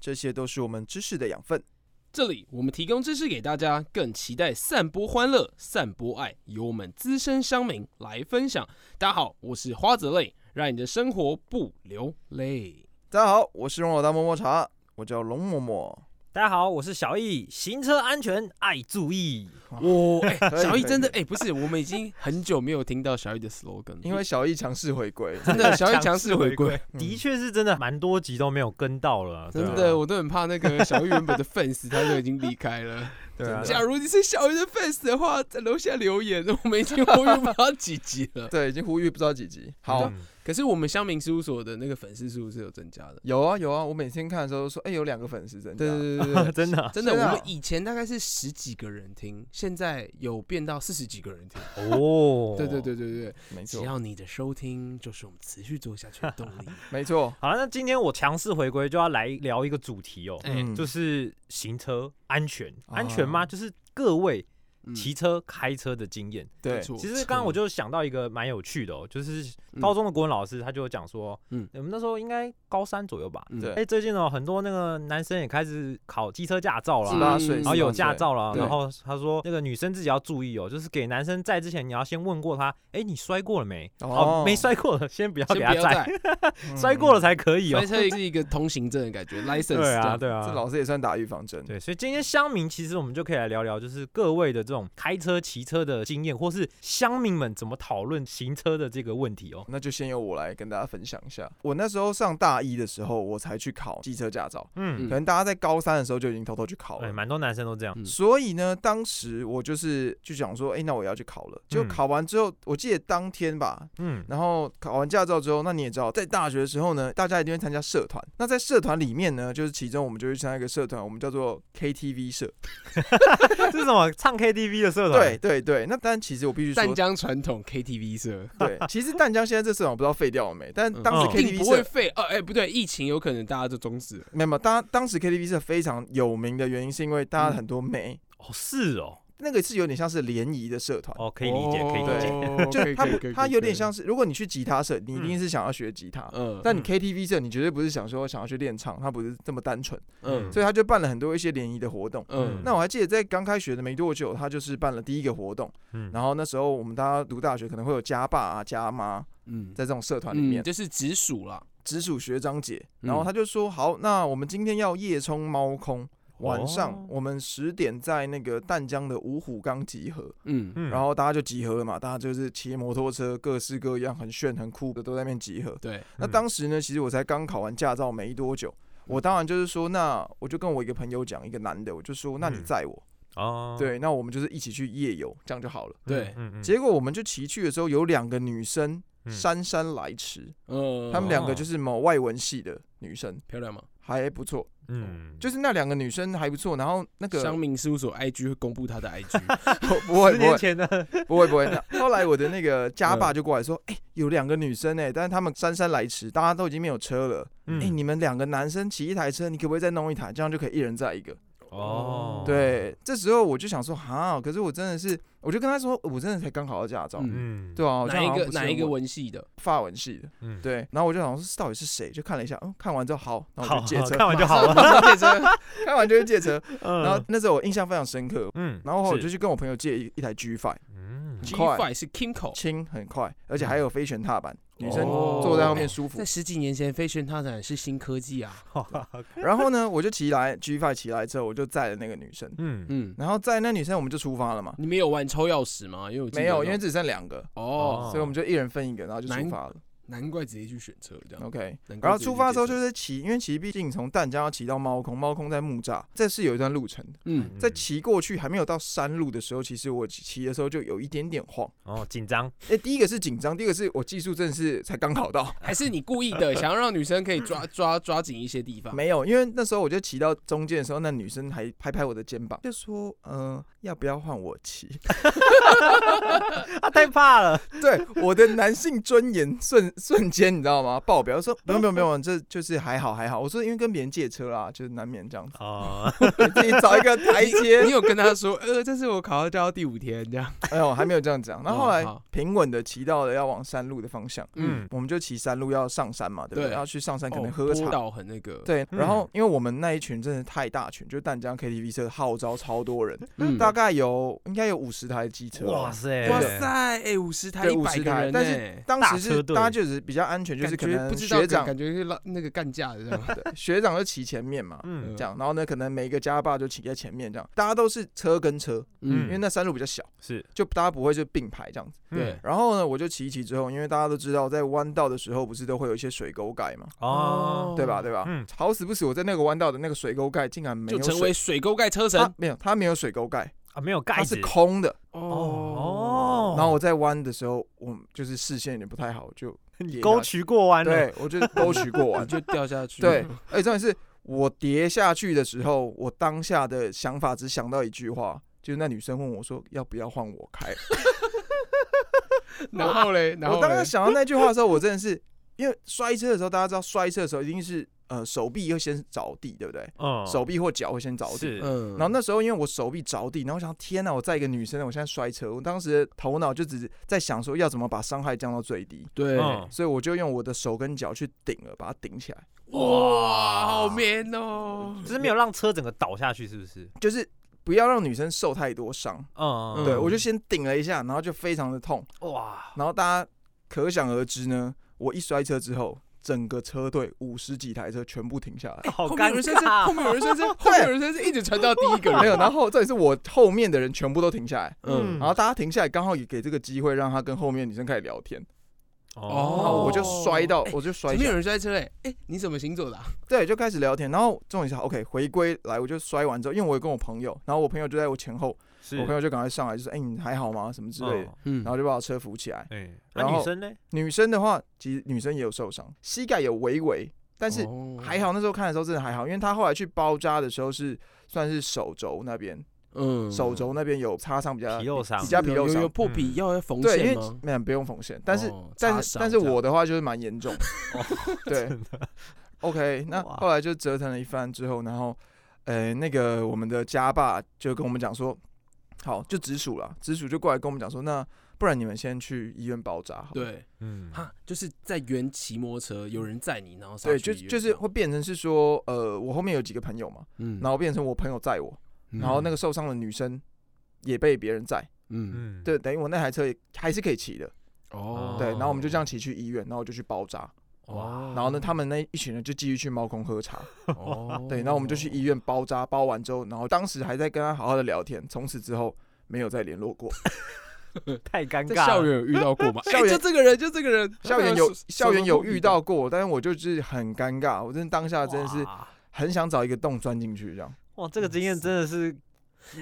这些都是我们知识的养分。这里我们提供知识给大家，更期待散播欢乐、散播爱，由我们资深乡民来分享。大家好，我是花泽类，让你的生活不流泪。大家好，我是龙老大摸摸茶，我叫龙嬷嬷。大家好，我是小易，行车安全爱注意。我、小易真的可哎、不是，我们已经很久没有听到小易的 slogan，了。因为小易强势回归，真的 小易强势回归，的确是真的蛮多集都没有跟到了，真的我都很怕那个小易原本的 fans 他就已经离开了。对啊，假如你是小鱼的 fans 的话，在楼下留言，我们已经呼吁不知道几集了。对，已经呼吁不知道几集。好，嗯可是我们乡民事务所的那个粉丝数是有增加的。有啊有啊，我每天看的时候都说，哎、有两个粉丝增加。对对对对对，真的啊真的，我们以前大概是十几个人听，现在有变到四十几个人听。哦，对对对对对，没错，只要你的收听，就是我们持续做下去的动力。没错。好了，那今天我强势回归就要来聊一个主题哦，就是行车安全，啊安全吗？就是各位嗯骑车、开车的经验。对。其实刚刚我就想到一个蛮有趣的哦，就是嗯。高中的国文老师他就有讲说，嗯。嗯，我们那时候应该高三左右吧。嗯。对。哎，最近哦，很多那个男生也开始考机车驾照了啊。十八岁，嗯然后有驾照了，然后他说那个女生自己要注意哦，就是给男生载之前，你要先问过他，哎，你摔过了没？哦。哦，没摔过的先不要给他载，摔过了才可以哦。摔。车是一个通行证的感觉，license 对啊，对啊，这老师也算打预防针。对，所以今天乡民其实我们就可以来聊聊，就是各位的这种开车、骑车的经验，或是乡民们怎么讨论行车的这个问题哦。那就先由我来跟大家分享一下。我那时候上大一的时候，我才去考机车驾照，嗯，可能大家在高三的时候就已经偷偷去考哎，了。蛮多男生都这样。嗯所以呢，当时我就是就想说，哎、那我也要去考了。就嗯考完之后，我记得当天吧，嗯，然后考完驾照之后，那你也知道，在大学的时候呢，大家一定会参加社团。那在社团里面呢，就是其中我们就去参加一个社团，我们叫做 KTV 社。这 是什么唱 KTV 的社团？对，对对，那但其实我必须淡说，江传统 KTV 社。对，其实淡江现在这社团我不知道废掉了没，但当时 KTV 不会社。废哦，哎、不对，疫情有可能大家就终止了。没有，没有当当时 KTV 社非常有名的原因，是因为大家嗯很多妹，哦，是哦，那个是有点像是联谊的社团，哦，可以理解，可以理解。哦就它不可以可以可以，它有点像是，如果你去吉他社，你一定是想要学吉他，嗯。但你嗯。KTV 社，你绝对不是想说想要去练唱，他不是这么单纯，嗯。所以他就办了很多一些联谊的活动。嗯。那我还记得在刚开学的没多久，他就是办了第一个活动，嗯，然后那时候我们大家读大学可能会有家爸啊、家妈嗯。在这种社团里面。嗯，，就是直属啦。直属学长姐，然嗯后他就说好，那我们今天要夜冲猫空。晚上哦。我们十点在那个淡江的五虎岗集合，嗯。嗯。然后大家就集合了嘛，大家就是骑摩托车，各式各样很炫很酷的都在那边集合。对，那嗯当时呢，其实我才刚考完驾照没多久，我当然就是说，那我就跟我一个朋友讲，一个男的，我就说，那你嗯。载我，哦，对，那我们就是一起去夜游，这样就好了。嗯对嗯嗯，结果我们就骑去的时候，有两个女生嗯。姗姗来迟，嗯，她们两个哦。就是某外文系的女生，漂亮吗？还不错，嗯，就是那两个女生还不错，然后那个乡民事务所 IG 会公布他的 IG，不不会十不会。年前的，不会不会，后来我的那个家爸嗯。就过来说，哎，有两个女生哎，但是他们姗姗来迟，大家都已经没有车了，嗯。哎，你们两个男生骑一台车，你可不可以再弄一台，这样就可以一人载一个？哦，对，这时候我就想说，哈，可是我真的是，我就跟他说，我真的才刚考到驾照，嗯，对啊，我这哪一个哪一个文系的？法文系的，嗯，对，然后我就想说，到底是谁？就看了一下，嗯，看完之后好，然后，我就借车，看完就好了。借车。看完就去借车，然然后那时候我印象非常深刻，嗯然后我就去跟我朋友借一一台 G Five，嗯，G 快 Five 是 Kimco，轻很快，而且还有飞旋踏板，女生哦坐在后面舒服在。十几年前，飞旋踏板是新科技啊。然后呢，我就骑来 G Five 骑来之后，我就载了那个女生，嗯嗯，然后载那女生我们就出发了嘛。你们有玩抽钥匙吗？因为我没有，因为只剩两个，哦，所以我们就一人分一个，然后就出发了。难怪直接去选车这样。OK，然后出发的时候就是骑，因为骑毕竟从淡江要骑到猫空，猫空在木栅，这是有一段路程的。嗯，在骑过去还没有到山路的时候，其实我骑骑的时候就有一点点晃。哦，紧张，哎、第一个是紧张，第二个是我技术真的是才刚考到，还是你故意的，想要让女生可以抓抓抓紧一些地方。没有，因为那时候我就骑到中间的时候，那女生还拍拍我的肩膀，就说：“呃，要不要换我骑他 太怕了，？”对，我的男性尊严瞬瞬间你知道吗？爆表，我说：“没有没有没有，这就是还好还好。”我说：“因为跟别人借车啦，就是难免这样子，哦，给 自己找一个台阶。”你有跟他说，呃，这是我考到驾照第五天这样。哎呦，还没有这样讲。然后后来平稳的骑到了要往山路的方向，嗯，我们就骑山路要上山嘛，对不对？要去上山可能哦喝茶。坡道很那个，，对，嗯然后因为我们那一群真的太大群，就是淡江 KTV 车号召超多人，嗯大概有应该有五十台机车。哇塞，哇塞，哎，五十台对一百50台但是当时是大家就是比较安全，就是可能不知道学长感觉是拉那个干架的这样。对学长就骑前面嘛，嗯。这样，然后呢，可能每个家霸就骑在前面这样，大家都是车跟车，嗯。因为那山路比较小，是，就大家不会就并排这样子。对。嗯。然后呢，我就骑一骑之后，因为大家都知道，在弯道的时候不是都会有一些水沟盖嘛，哦，对吧？对吧？嗯。好死不死，我在那个弯道的那个水沟盖竟然没就成有水，为水沟盖车神它没有，它没有水沟盖，啊，没有盖它是空的。哦，然后我在弯的时候，我就是视线有点不太好，就跌 沟渠过弯了，对我就沟 渠过弯。就掉下去。对，而且重点是我跌下去的时候，我当下的想法只想到一句话，就是那女生问我说要不要换我开。然后嘞，然后我当时想到那句话的时候，我真的是因为摔车的时候，大家知道摔车的时候一定是呃手臂会先着地，对不对？嗯，手臂或脚会先着地。然后那时候因为我手臂着地，然后我想天哪，我在一个女生，我现在摔车，我当时的头脑就只是在想说要怎么把伤害降到最低，对，嗯所以我就用我的手跟脚去顶了，把它顶起来，哇，好 man 哦！只是没有让车整个倒下去，是不是？就是不要让女生受太多伤。嗯，对，嗯我就先顶了一下，然后就非常的痛，哇，然后大家可想而知呢，我一摔车之后，整个车队五十几台车全部停下来。好后面有人尴尬。后面有人摔车，后面有人摔车，一直传到第一个人。没有，然后这也是我后面的人全部都停下来，嗯。然后大家停下来，刚好也给这个机会让他跟后面的女生开始聊天，哦。我就摔到，哎我就摔前面有，人摔车哎，哎，你怎么行走的啊？对，就开始聊天，然后重点是 OK 回归来，我就摔完之后，因为我有跟我朋友，然后我朋友就在我前后，是我朋友就赶快上来，就说：“哎、你还好吗？什么之类的。嗯。然后就把我车扶起来。哎，那然后女生呢？女生的话，其实女生也有受伤，膝盖有微微，但是哦。还好，那时候看的时候真的还好，因为她后来去包扎的时候是算是手肘那边，嗯。手肘那边有擦伤比较皮肉伤。比较皮肉伤。有有破皮要要缝对，因为线吗？没有不用缝线，但是、哦但是但是我的话就是蛮严重，对，OK，那后来就折腾了一番之后，然后呃那个我们的家爸就跟我们讲说，好就直属了，直属就过来跟我们讲说，那不然你们先去医院包扎好，对，嗯，哈，就是在原骑摩托车，有人载你，然后上对，就就是会变成是说，呃，我后面有几个朋友嘛，嗯然后变成我朋友载我，然后那个受伤的女生也被别人载，嗯。嗯，对，等于我那台车也还是可以骑的，哦。对，然后我们就这样骑去医院，然后就去包扎，哦，然后呢，他们那一群人就继续去猫空喝茶，哦对，然后我们就去医院包扎，包完之后，然后当时还在跟他好好的聊天，从此之后没有再联络过。太尴尬了。校园有遇到过吗？校 园哎就这个人，就这个人，校园有 校园有遇，到过，但是我就是很尴尬，我真的当下真的是很想找一个洞钻进去这样。哇，这个经验真的是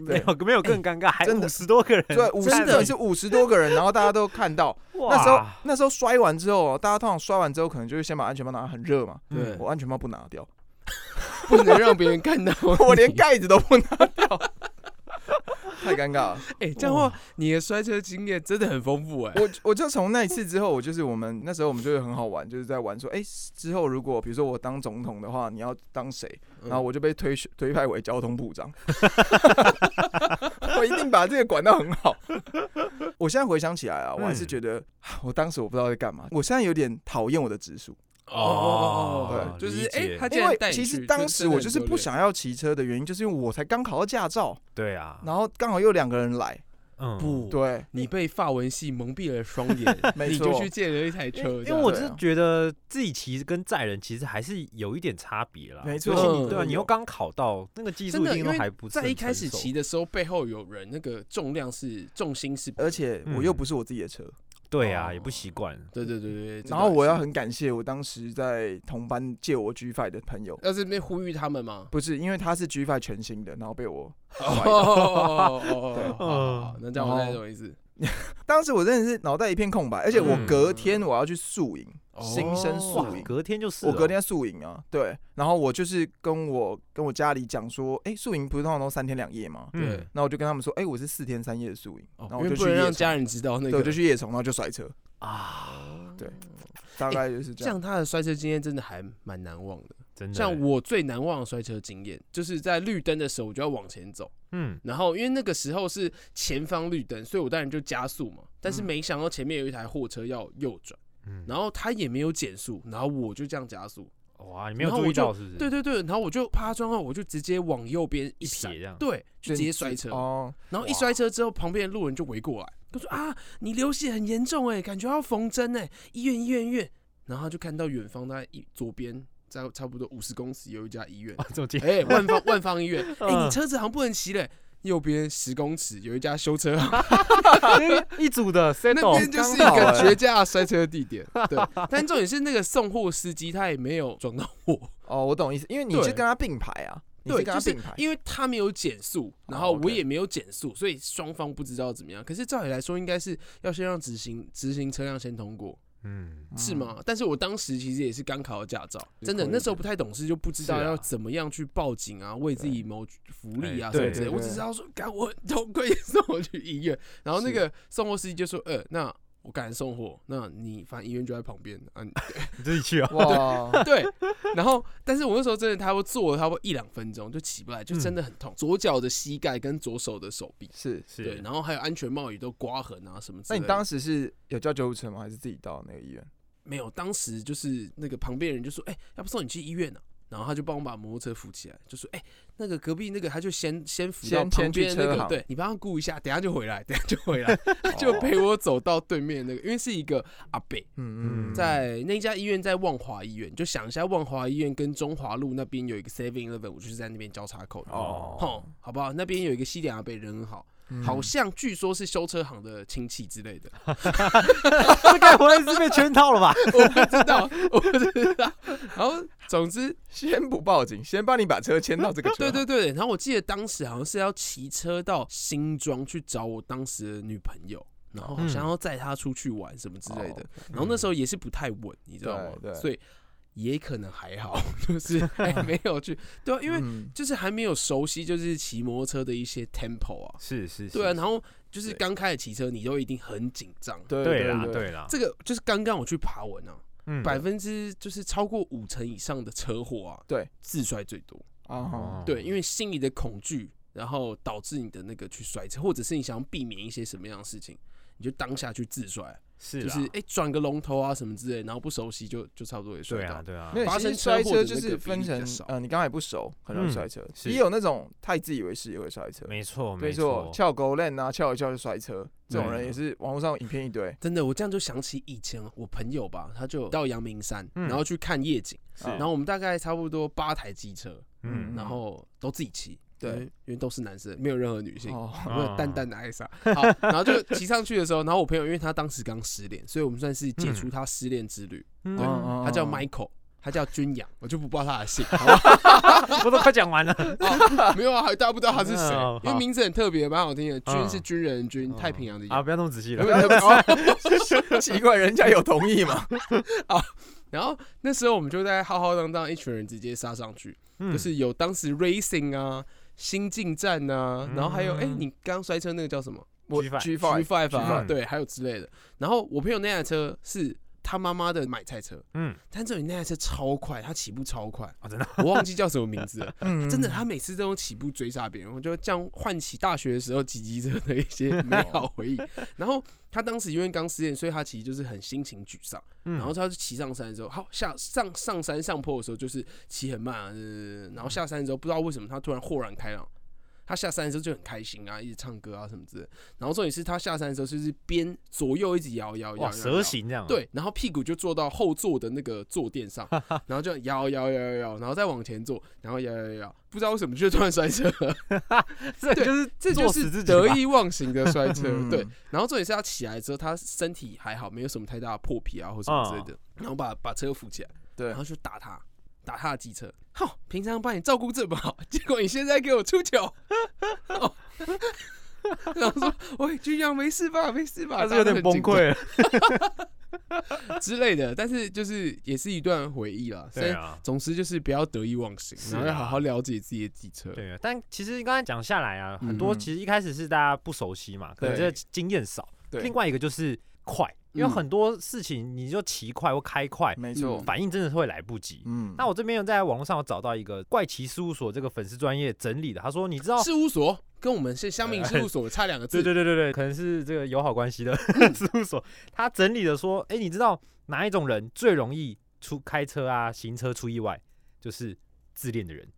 没有没有更尴尬，还真的。五十多个人，对，五十真的是五十多个人，然后大家都看到。那时候那时候摔完之后，大家通常摔完之后，可能就会先把安全帽拿，很热嘛。对。嗯我安全帽不拿掉，不能让别人看到 我连盖子都不拿掉，太尴尬了。哎，这样的话，你的摔车经验真的很丰富哎。我我就从那一次之后，我就是我们那时候我们就会很好玩，就是在玩说，哎、之后如果比如说我当总统的话，你要当谁？然后我就被推推派为交通部长，我一定把这个管到很好。我现在回想起来啊，我还是嗯觉得我当时我不知道在干嘛，我现在有点讨厌我的直属，哦对，就是哎，他既因为其实当时我就是不，想要骑车的原因，就是因为我才刚考到驾照，对啊，然后刚好又两个人来，嗯。不，对，你被发文系蒙蔽了双眼，没错你就去借了一台因车，为因为我是觉得自己骑跟载人其实还是有一点差别啦，没错对啊，你又刚考到那个技术，一定都真的还不在一开始骑的时候，背后有人，那个重量是重心是而且我又嗯不是我自己的车，对啊，哦也不习惯。对对对对。然后我要很感谢我当时在同班借我 G Five 的朋友，要是被呼吁他们吗？不是因为他是 G Five 全新的，然后被我哦 那这样我大概懂意思。当时我真的是脑袋一片空白，而且我嗯隔天我要去宿营，新生宿营，隔天就是我隔天宿营啊，对，然后我就是跟我跟我家里讲说，哎、宿营不是通常都三天两夜吗？嗯。对，那我就跟他们说，哎、我是四天三夜的宿营，哦然后我因为不能让家人知道那，个，我就去夜冲，然后就摔车，啊，对大概就是这样。这样他的摔车经验真的还蛮难忘的。真的。像欸，我最难忘的摔车经验，就是在绿灯的时候，我就要往前走，嗯，然后因为那个时候是前方绿灯，所以我当然就加速嘛。但是嗯。没想到前面有一台货车要右转，嗯然后他也没有减速，然后我就这样加速。哇，你没有注意到是不是？对对对，然后我就趴撞后，我就直接往右边一撇这样，对，就直接摔车。哦，然后一摔车之后，旁边的路人就围过来，他说 啊，你流血很严重哎，感觉要缝针哎，医院医院医院。然后他就看到远方大概一左边，在差不多五十公尺有一家医院，哎、万方 万方医院，哎、嗯你车子好像不能骑嘞。右边十公尺有一家修车行，一组的 那边就是一个绝佳的摔车地点。对，但重点是那个送货司机他也没有撞到我，哦，我懂意思，因为你对是跟他并排啊，对，跟就是他并排，因为他没有减速，然哦后我也没有减速，所以双方不知道怎么样。可是照理来说，应该是要先让直行直行车辆先通过，嗯，是吗？但是我当时其实也是刚考到驾照，真的那时候不太懂事，就不知道要怎么样去报警啊，为自己谋福利啊哎什么之类。我只知道说，赶我很痛快，送我去医院。然后那个送货司机就说，呃，那我赶来送货，那你反正医院就在旁边啊。你 你自己去啊，哇，对，然后但是我那时候真的他会坐了差不多一两分钟就起不来，就真的很痛，左脚的膝盖跟左手的手臂。是。对，是，然后还有安全帽也都刮痕啊什么之类的。那你当时是有叫救护车吗？还是自己到那个医院？没有，当时就是那个旁边人就说：“哎、要不送你去医院呢、然后他就帮我把摩托车扶起来，就说：“哎、那个隔壁那个，他就先先扶到先旁边那个，对你帮他顾一下，等下就回来，等下就回来。”就陪我走到对面那个，因为是一个阿北，嗯嗯，在那家医院在万华医院，就想一下万华医院跟中华路那边有一个 Seven Eleven，我就是在那边交叉口的。哦，好不好？那边有一个西点阿北人很好，嗯好像据说是修车行的亲戚之类的。这该不会是被圈套了吧？我不知道，我不知道。然后总之，先不报警，先帮你把车牵到这个车 行。对对对，然后我记得当时好像是要骑车到新庄去找我当时的女朋友，然后好像要载她出去玩什么之类的。哦然后那时候也是不太稳，你知道吗？所以也可能还好，就是还 没有去，对啊，因为嗯。就是还没有熟悉，就是骑摩托车的一些 tempo 啊，是是，对啊，然后就是刚开始骑车，你都一定很紧张。对对啦对对。啦，这个就是刚刚我去爬文啊，嗯。百分之就是超过五成以上的车祸啊，对，自摔最多。啊，对，因为心里的恐惧，然后导致你的那个去摔车，或者是你想要避免一些什么样的事情，你就当下去自摔，是就是哎转个龙头啊什么之类，然后不熟悉就就差不多也摔到。对啊对啊。因，为发其实生车祸的摔车就是那个比分成例比较少呃，你刚才不熟，很容易嗯摔车，是也有那种太自以为是也会摔车。没错没没错，翘狗链啊，翘一翘就摔车，这种人也是网络上影片一堆。真的，我这样就想起以前我朋友吧，他就到阳明山，嗯然后去看夜景，然后我们大概差不多八台机车，嗯。然后都自己骑，对因为，都是男生，没有任何女性。哦，没有淡淡的艾莎。好，然后就骑上去的时候，然后我朋友因为他当时刚失恋，所以我们算是解除他失恋之旅。嗯对，嗯他叫 Michael，他叫君阳，我就不报他的姓。好吧 我都快讲完了，哦没有啊，还大家不知道他是谁嗯，因为名字很特别，蛮好听的。军嗯是军人的军，嗯太平洋的啊，不要那么仔细了，哦奇怪，人家有同意吗？然后那时候我们就在浩浩荡荡一群人直接杀上去，嗯就是有当时 Racing 啊、新进站啊，然后还有哎，嗯你刚刚摔车那个叫什么？我 G5 G G Five Five 啊，对，还有之类的。然后我朋友那台车是他妈妈的买菜车，嗯但这里那台车超快，他起步超快，啊，真的，我忘记叫什么名字了。嗯真的，他每次都用起步追杀别人，我就这样唤起大学的时候骑机车的一些美好回忆。然后他当时因为刚失恋，所以他其实就是很心情沮丧。嗯然后他就骑上山之后，好下上上山上坡的时候就是骑很慢啊，呃然后下山之后不知道为什么他突然豁然开朗，他下山的时候就很开心啊，一直唱歌啊什么之类。的。然后重点是他下山的时候就是边左右一直摇摇摇蛇。形这样，，对，然后屁股就坐到后座的那个坐垫上，然后就摇摇摇摇摇，然后再往前坐，然后摇摇摇摇，不知道为什么就突然摔车。这就是这就是得意忘形的摔车。嗯对，然后重点是他起来之后，他身体还好，没有什么太大的破皮啊或什么之类的，哦然后把把车扶起来，对。然后就打他，打他的机车。好，平常把你照顾这么好，结果你现在给我出糗。哦然后说：“喂，军阳没事吧？没事吧？”他是有点崩溃了，之类的，但是就是也是一段回忆啦。所以对啊。总之就是不要得意忘形，然后要好好了解自己的机车。对啊，但其实刚才讲下来啊，很多嗯其实一开始是大家不熟悉嘛，可能这经验少。对另外一个就是快，因为嗯很多事情你就骑快或开快，没错，反应真的是会来不及。嗯，那我这边有在网络上有找到一个怪奇事务所这个粉丝专业整理的，他说你知道，事务所跟我们是乡民 事务所差两个字。对对对对对，可能是这个友好关系的事务所，他整理的说，哎，你知道哪一种人最容易出开车啊、行车出意外？就是自恋的人。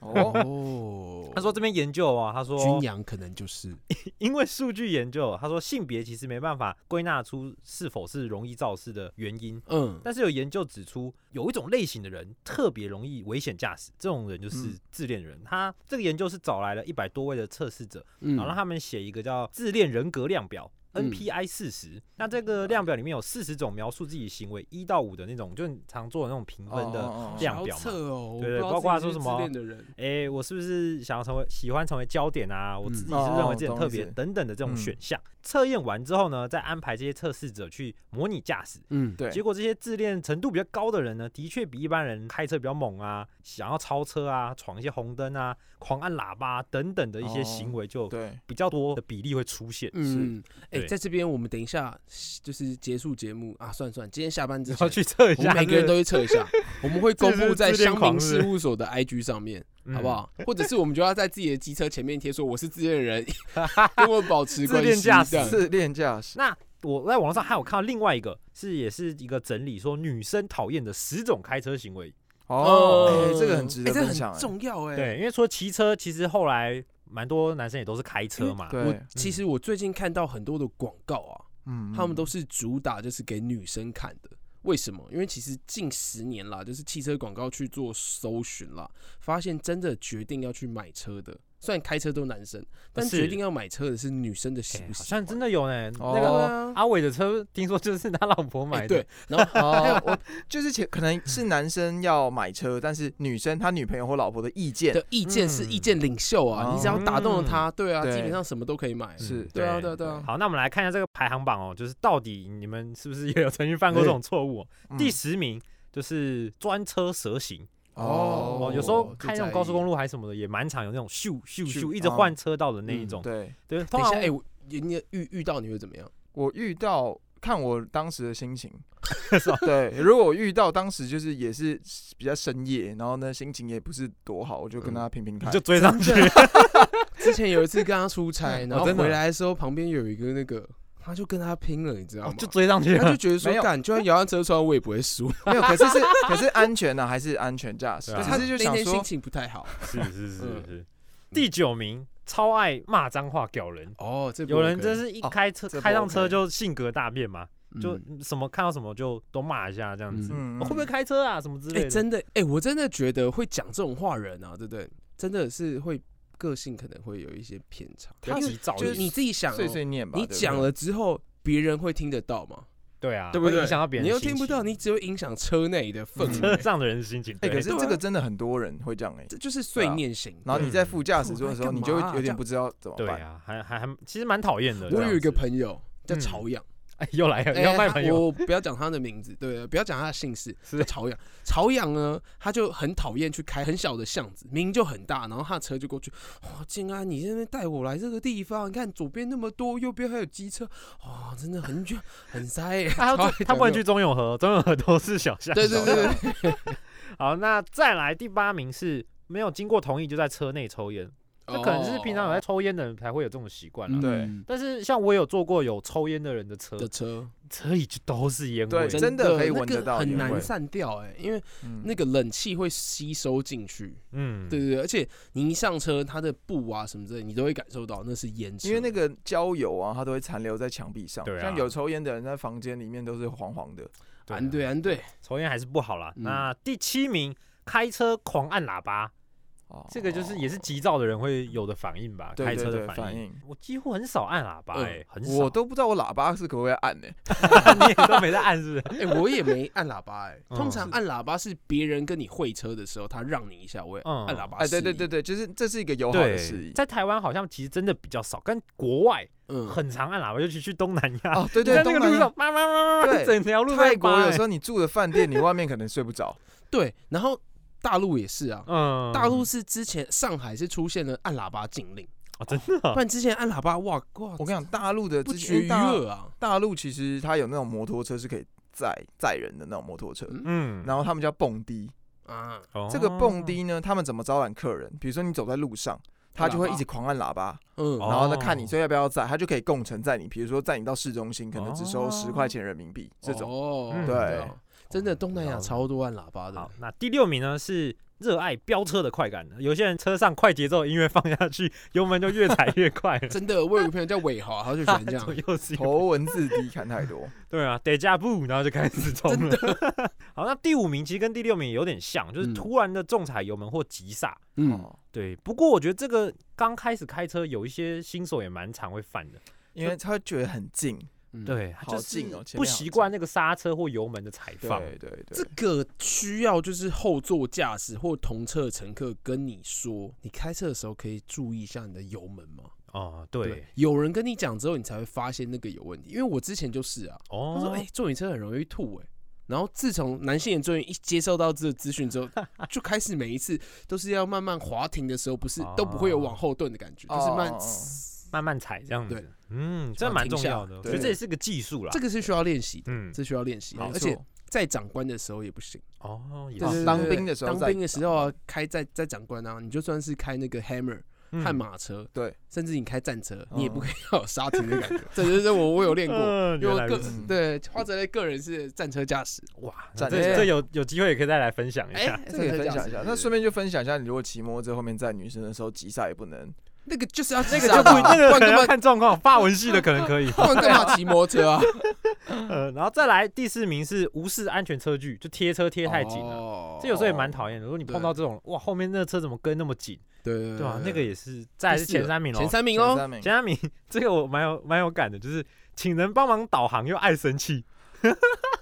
哦，哦 他说这边研究啊，他说军阳可能就是。因为数据研究，他说性别其实没办法归纳出是否是容易肇事的原因，嗯。但是有研究指出，有一种类型的人特别容易危险驾驶，这种人就是嗯。自恋人。他这个研究是找来了一百多位的测试者，嗯。然后让他们写一个叫自恋人格量表。嗯 NPI 四十，那这个量表里面有四十种描述自己行为一到五的那种，就你常做的那种评分的哦哦哦量表嘛哦，我对对包括说什么自恋的人，诶，我是不是想要成为喜欢成为焦点啊？我自己嗯是认为自己特别等等的这种嗯选项。测验完之后呢，再安排这些测试者去模拟驾驶。嗯，对，结果这些自恋程度比较高的人呢，的确比一般人开车比较猛啊，想要超车啊、闯一些红灯啊、狂按喇叭、等等的一些哦行为，就对，比较多的比例会出现。嗯，在这边我们等一下就是结束节目啊，算算，今天下班之然后前。去测一下，我们每个人都会测一下，我们会公布在这是自恋乡民事务所的 IG 上面，嗯好不？好？或者是我们就要在自己的机车前面贴说我是自恋的人，跟我保持自关系。恋驾驶这样自恋驾驶，那我在网上还有看到另外一个，是也是一个整理说女生讨厌的十种开车行为。哦，这个很值得哎这分享，很哎重要哎。对，因为说骑车，其实后来蛮多男生也都是开车嘛。对我其实我最近看到很多的广告啊，嗯，他们都是是主打就是给女生看的。为什么？因为其实近十年啦，就是汽车广告去做搜寻啦，发现真的决定要去买车的，虽然开车都男生，但是决定要买车的是女生的喜哎不喜欢？好像真的有呢。哦那个啊阿伟的车，听说就是他老婆买的。哎对，然后哦，我 就是前可能是男生要买车，但是女生他女朋友或老婆的意见的意见是嗯意见领袖啊，哦你只要打动了他，对啊，对基本上什么都可以买。嗯是对啊对啊对啊好，那我们来看一下这个排行榜哦，就是到底你们是不是也有曾经犯过这种错误第十名就是专车蛇行哦哦，有时候开那种高速公路还是什么的，也蛮常有那种咻咻咻咻一直哦换车道的那一嗯种。对对，等一下，通常哎，我你你遇遇到你会怎么样？我遇到看我当时的心情，对，如果我遇到当时就是也是比较深夜，然后呢心情也不是多好，我就跟他平平看就。追上去。之前有一次跟他出差，然后回来的时候旁边有一个那个，他就跟他拼了，你知道吗？哦就追上去了。他就觉得说没，有干，就算摇上车窗我也不会输。没有，可是是可是安全呢、还是安全驾驶？对啊只是就想说那天心，情不太好。是是是嗯是。第九名，超爱骂脏话屌人。哦，这不有人真是一哦开车开上车就性格大变嘛，就嗯什么看到什么就都骂一下这样子。嗯哦会不会开车啊？什么之哎、类的。真的，哎、我真的觉得会讲这种话人啊，对不对？真的是会个性可能会有一些偏差。他急躁就是你自己想、哦，碎碎念吧。你讲了之后，别人会听得到吗？对啊，对不对？影响到别人你的心情。又听不到，你只会影响车内的氛围车围。上的人的心情。哎、对可是这个真的很多人会这样哎、这就是碎念型。然后你在副驾驶座的时候，你就会有点不知道怎么办。对啊，还还还，其实蛮讨厌的。我有一个朋友叫嗯朝阳，哎，又来了，哎他要卖朋友。我不要讲他的名字，对，不要讲他的姓氏，是叫朝阳。朝阳呢，他就很讨厌去开很小的巷子，明明就很大，然后他的车就过去。哇，静安，你这边带我来这个地方，你看左边那么多，右边还有机车，哇，真的很远很塞耶。他他不能去中永和，中永和都是小巷。对对对，好，那再来第八名是没有经过同意就在车内抽烟。这可能是平常有在哦抽烟的人才会有这种习惯了。对嗯但是像我有坐过有抽烟的人的车，的车，车里就都是烟对味。真的可以闻那个得到很难散掉哎、因为嗯那个冷气会吸收进去。嗯，对对对，而且你一上车，它的布啊什么之类，你都会感受到那是烟车。因为那个焦油啊，它都会残留在墙壁上。对啊像有抽烟的人在房间里面都是黄黄的。对啊安对安对，抽烟还是不好啦。嗯那第七名，开车狂按喇叭，哦这个就是也是急躁的人会有的反应吧？对对开车的反应。我几乎很少按喇叭、嗯欸，很少。我都不知道我喇叭是可不可以按呢、你也都没在按，是不是？哎、我也没按喇叭哎、嗯通常按喇叭是别人跟你会车的时候，他让你一下，我也嗯按喇叭。哎，对对对，对，就是这是一个友好的示对，意。在台湾好像其实真的比较少，跟国外嗯，很常按喇叭，尤其去东南亚。哦，对对，东南亚那个路上，叭叭叭叭叭，对整条路泰在叭欸国有时候你住的饭店，你外面可能睡不着。对，然后大陆也是啊。嗯，大陆是之前上海是出现了按喇叭禁令，啊，真的不啊然之前按喇叭哇哇我跟你讲，大陆的不之前绝于大耳啊。大陆其实它有那种摩托车是可以载载人的那种摩托车，嗯嗯，然后他们叫蹦迪。啊，这个蹦哦迪呢，他们怎么招揽客人？比如说你走在路上，他就会一直狂按喇叭，嗯，哦然后呢看你说要不要载，他就可以共乘载你。比如说载你到市中心，可能只收哦十块钱人民币这种。对啊真的东南亚超多按喇叭的好，，那第六名呢是热爱飙车的快感。有些人车上快节奏音乐放下去，油门就越踩越快。真的，我有个朋友叫伟豪，他就喜欢这样又。是头文字 D 看太多，对啊，得加步，然后就开始冲了。好，那第五名其实跟第六名有点像，就是嗯突然的重踩油门或急刹。嗯，哦，对，不过我觉得这个刚开始开车，有一些新手也蛮常会犯的。因为他会觉得很近，嗯，对，好近哦不习惯那个刹车或油门的踩放。对对对这，个需要就是后座驾驶或同车乘客跟你说，你开车的时候可以注意一下你的油门吗？哦，对，，有人跟你讲之后，你才会发现那个有问题。因为我之前就是啊，哦，他说：“哎、坐你车很容易吐哎、然后自从男性的座椅一接受到这个资讯之后，就开始每一次都是要慢慢滑停的时候，不是都不会有往后顿的感觉，就是慢。慢慢踩这样子。对，嗯，这蛮重要的，我觉得这也是个技术啦。这个是需要练习的，嗯，这需要练习而且在长官的时候也不行。哦，也哦是当兵的时候在当兵的时候啊，开在在长官啊，你就算是开那个 Hammer 嗯悍马车，对，甚至你开战车，你也不嗯可以 有刹停的感觉。对对对，我我有练过。嗯因个对花泽类个人是战车驾驶，哇，战车这这有有机会也可以再来分享一下。哎，这个也分享一下。那顺便便就分享一下，你如果骑摩托车后面载女生的时候，急刹也不能。那个就是要那个就不那个可能要看状况，发文系的可能可以。不然干嘛骑摩托车啊？呃，然后再来第四名是无视安全车距，就贴车贴太紧了。这有时候也蛮讨厌的。如果你碰到这种，哇，后面那个车怎么跟那么紧，对对对吧？那个也是，再是前三名喽。前三名哦，前三名前三名，这个我蛮有蛮有感的，就是请人帮忙导航又爱生气，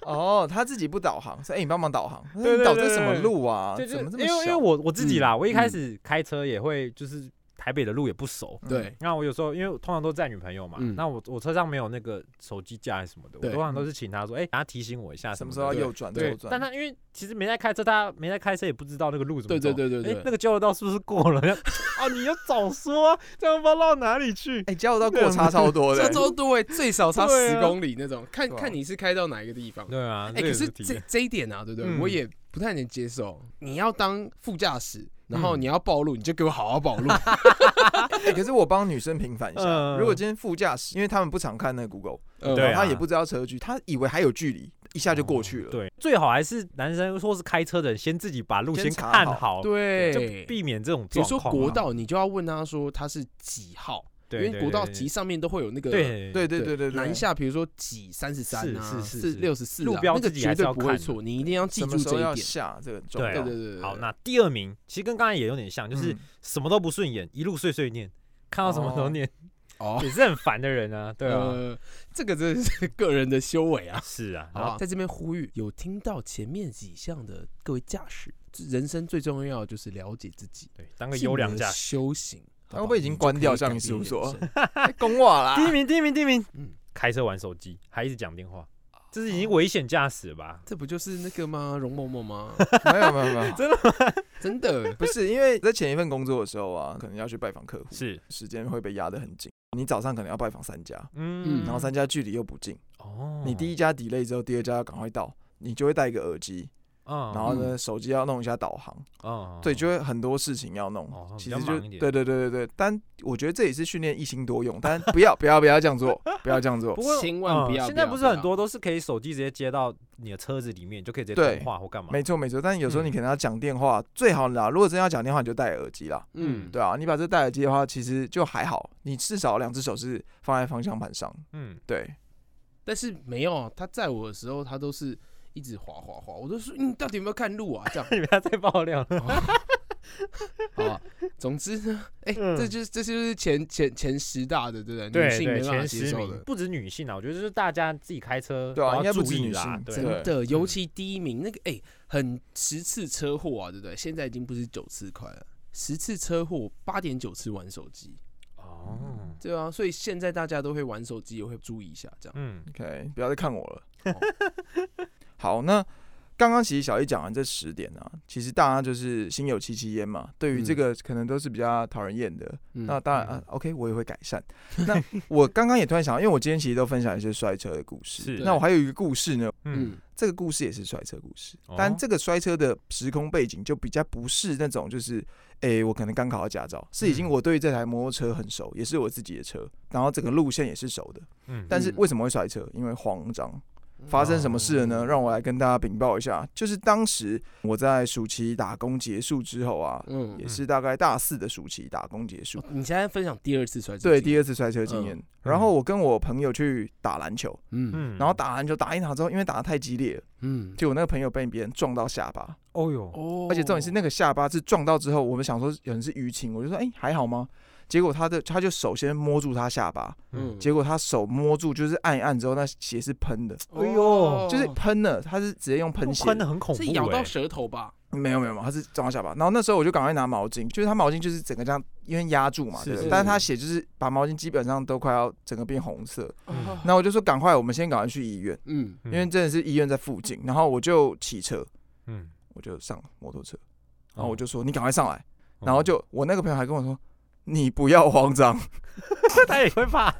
哦，他自己不导航，说哎，你帮忙导航，对对你导这什么路啊？怎么这么小？因为因为我我自己啦，嗯我一开始开车也会就是台北的路也不熟。嗯对，那我有时候因为我通常都载女朋友嘛，嗯那我我车上没有那个手机架还是什么的，我对通常都是请他说，哎、他提醒我一下什么时候要右转？对右，转。但他因为其实没在开车，他没在开车也不知道那个路怎么对走。对对对对，哎那个交流道是不是过了？啊，你要早说、啊，这样不知道绕哪里去。哎，交流道过差超多的 这。周多哎，最少差对啊十公里那种，看对啊看你是开到哪一个地方。对啊，哎，可这个是题这这一点啊，对不对？嗯我也不太能接受。你要当副驾驶，然后嗯你要暴露，你就给我好好暴露。哎，可是我帮女生平反一下，嗯如果今天副驾驶，因为他们不常看那个 Google，嗯对啊他也不知道车距，他以为还有距离，一下就过去了。对，最好还是男生或是开车的人先自己把路先先查好看好，就对，避免这种比如说状况啊。国道，你就要问他说他是几号，因，为国道对级上面都会有那个对对对对对对，南下，比如说几三十三啊，是是是是六十四，路标那个自己还是绝对要看的不会错，你一定要记住这一点。下这个对。对对对对，好，那第二名其实跟刚才也有点像，就是嗯什么都不顺眼，一路碎碎念，看到什么都哦念，哦，也是很烦的人啊。对啊，呃，这个真的是个人的修为啊。是啊。好在这边呼吁，有听到前面几项的各位驾驶，人生最重要就是了解自己，对，当个优良驾，驶。修行。他会不会已经关掉像像你事务所？人生 哎公话啦。第一名，第一名，第一名。嗯。开车玩手机，还一直讲电话，这是已经危险驾驶了吧？这不就是那个吗？容嬷嬷吗？没有没有没有，真的，不是因为在前一份工作的时候啊，可能要去拜访客户，是，时间会被压得很紧。你早上可能要拜访三家，嗯，然后三家距离又不近，哦，你第一家 delay 之后，第二家要赶快到，你就会带一个耳机，嗯，然后呢手机要弄一下导航，嗯，对，就会很多事情要弄。哦，其实就对对对对对，但我觉得这也是训练一心多用，但不要不要不要这样做，不要这样做不。过千万不要嗯现在不是很多都是可以手机直接接到你的车子里面，就可以直接对通话或干嘛？没错没错，但有时候你嗯可能要讲电话，最好啦。如果真要讲电话，你就戴耳机啦。嗯，对啊，你把这戴耳机的话，其实就还好，你至少两只手是放在方向盘上。嗯，对，但是没有啊，他在我的时候，他都是一直滑滑滑，我都说你到底有没有看路啊？这样，你不要再爆料了。好吧。总之呢，哎、嗯这就是这就是前前前十大的，对不对？对女性没对，办法前十接受的，名不止女性啊，我觉得就是大家自己开车对啊应该不止女注意啦性对真对的，尤其第一名那个，哎、很十次车祸啊，对不对？现在已经不是九次快了，十次车祸，八点九次玩手机，哦，对啊，所以现在大家都会玩手机，也会注意一下，这样。嗯 OK，不要再看我了。好，那刚刚其实小易讲完这十点啊，其实大家就是心有戚戚焉嘛。对于这嗯个可能都是比较讨人厌的，嗯那当然、嗯啊、OK，我也会改善。那我刚刚也突然想到，因为我今天其实都分享一些摔车的故事，是那我还有一个故事呢，嗯嗯这个故事也是摔车故事哦，但这个摔车的时空背景就比较不是那种就是，诶、我可能刚考到驾照，是已经嗯我对这台摩托车很熟，也是我自己的车，然后整个路线也是熟的，但是为什么会摔车？因为慌张。发生什么事了呢？哦。让我来跟大家禀报一下，就是当时我在暑期打工结束之后啊，嗯。也是大概大四的暑期打工结束，你现在分享第二次摔车对，第二次摔车经验。然后我跟我朋友去打篮球，嗯。嗯，然后打篮球打一场之后，因为打得太激烈了，嗯，就我那个朋友被别人撞到下巴，哦哟，哦。而且重点是那个下巴是撞到之后，我们想说有人是淤青，我就说哎、还好吗？结果他的他就首先摸住他下巴，嗯结果他手摸住就是按一按之后，那血是喷的，哎呦就是喷了，他是直接用喷血喷的很恐怖欸，是咬到舌头吧？没有没有没有，他是撞到下巴。然后那时候我就赶快拿毛巾，就是他毛巾就是整个这样，因为压住嘛，是对是但是他血就是把毛巾基本上都快要整个变红色。那我就说赶快，我们先赶快去医院，嗯嗯，因为真的是医院在附近。然后我就骑车，嗯，我就上摩托车，然哦后我就说你赶快上来。嗯然后就我那个朋友还跟我说。你不要慌张，他也会怕，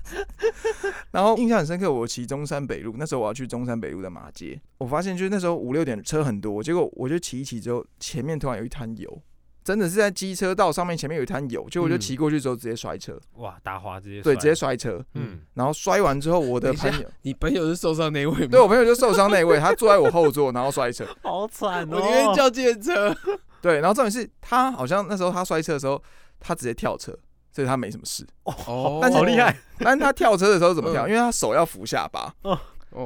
然后印象很深刻。我骑中山北路，那时候我要去中山北路的马街，我发现就是那时候五六点车很多，结果我就骑一骑之后，前面突然有一滩油，真的是在机车道上面前面有一滩油，结果我就嗯骑过去之后直接摔车，哇，打滑直接对，直接，摔车。嗯，然后摔完之后，我的朋友，你朋友是受伤那位吗？对我朋友就受伤那位，他坐在我后座，然后摔车。好惨哦，我宁愿叫计程车。对，然后重点是他好像那时候他摔车的时候，他直接跳车，所以他没什么事。哦但是好厉害，但是他跳车的时候怎么跳？嗯因为他手要扶下巴，哦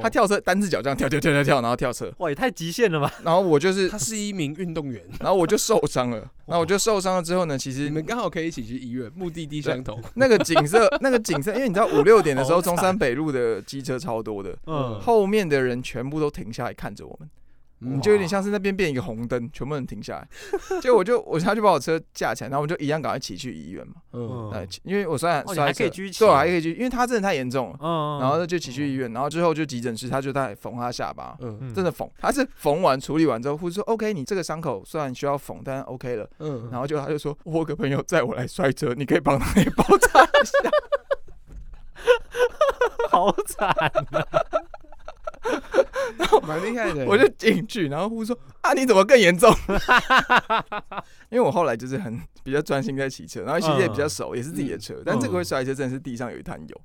他跳车单只脚这样跳跳跳跳跳，然后跳车。哇，也太极限了吧，然后我就是 他是一名运动员，然后我就受伤了。然后我就受伤了之后呢，其实你们刚好可以一起去医院，目的地相同。那个景色，那个景色，因为你知道五六点的时候，中山北路的机车超多的，嗯，后面的人全部都停下来看着我们，嗯你就有点像是那边变一个红灯，全部人停下来。结果我就我他就把我车架起来，然后我们就一样赶快骑去医院嘛。嗯呃，因为我虽然摔车对，还可以去，因为他真的太严重了。嗯，然后就骑去医院，然后之后就急诊室，他就在缝他下巴，嗯嗯真的缝，他是缝完处理完之后，护士说 OK，你这个伤口虽然需要缝，但 OK 了。嗯，然后就他就说，我有个朋友载我来摔车，你可以帮他也包扎一下。好惨啊，蛮厉害的。我就进去，然后护士说啊，你怎么更严重？因为我后来就是很比较专心在骑车，然后骑车也比较熟，也是自己的车，但这个会摔车真的是地上有一滩油，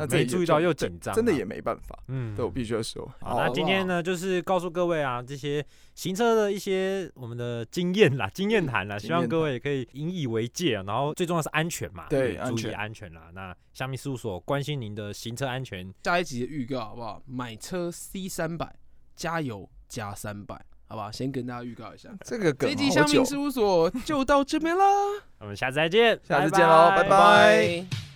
那这也没注意到又紧张啊，真的也没办法，嗯，对我必须要说。好，那今天呢，就是告诉各位啊，这些行车的一些我们的经验啦、经验谈啦，希望各位也可以引以为戒啊。然后最重要是安全嘛，对注意安全安全啦。那虾米事务所关心您的行车安全，下一集的预告好不好？买车 C 三百，加油加三百，好不好？先跟大家预告一下。这个梗这一集香槟，事务所就到这边啦，我们下次再见，下次见喽拜拜拜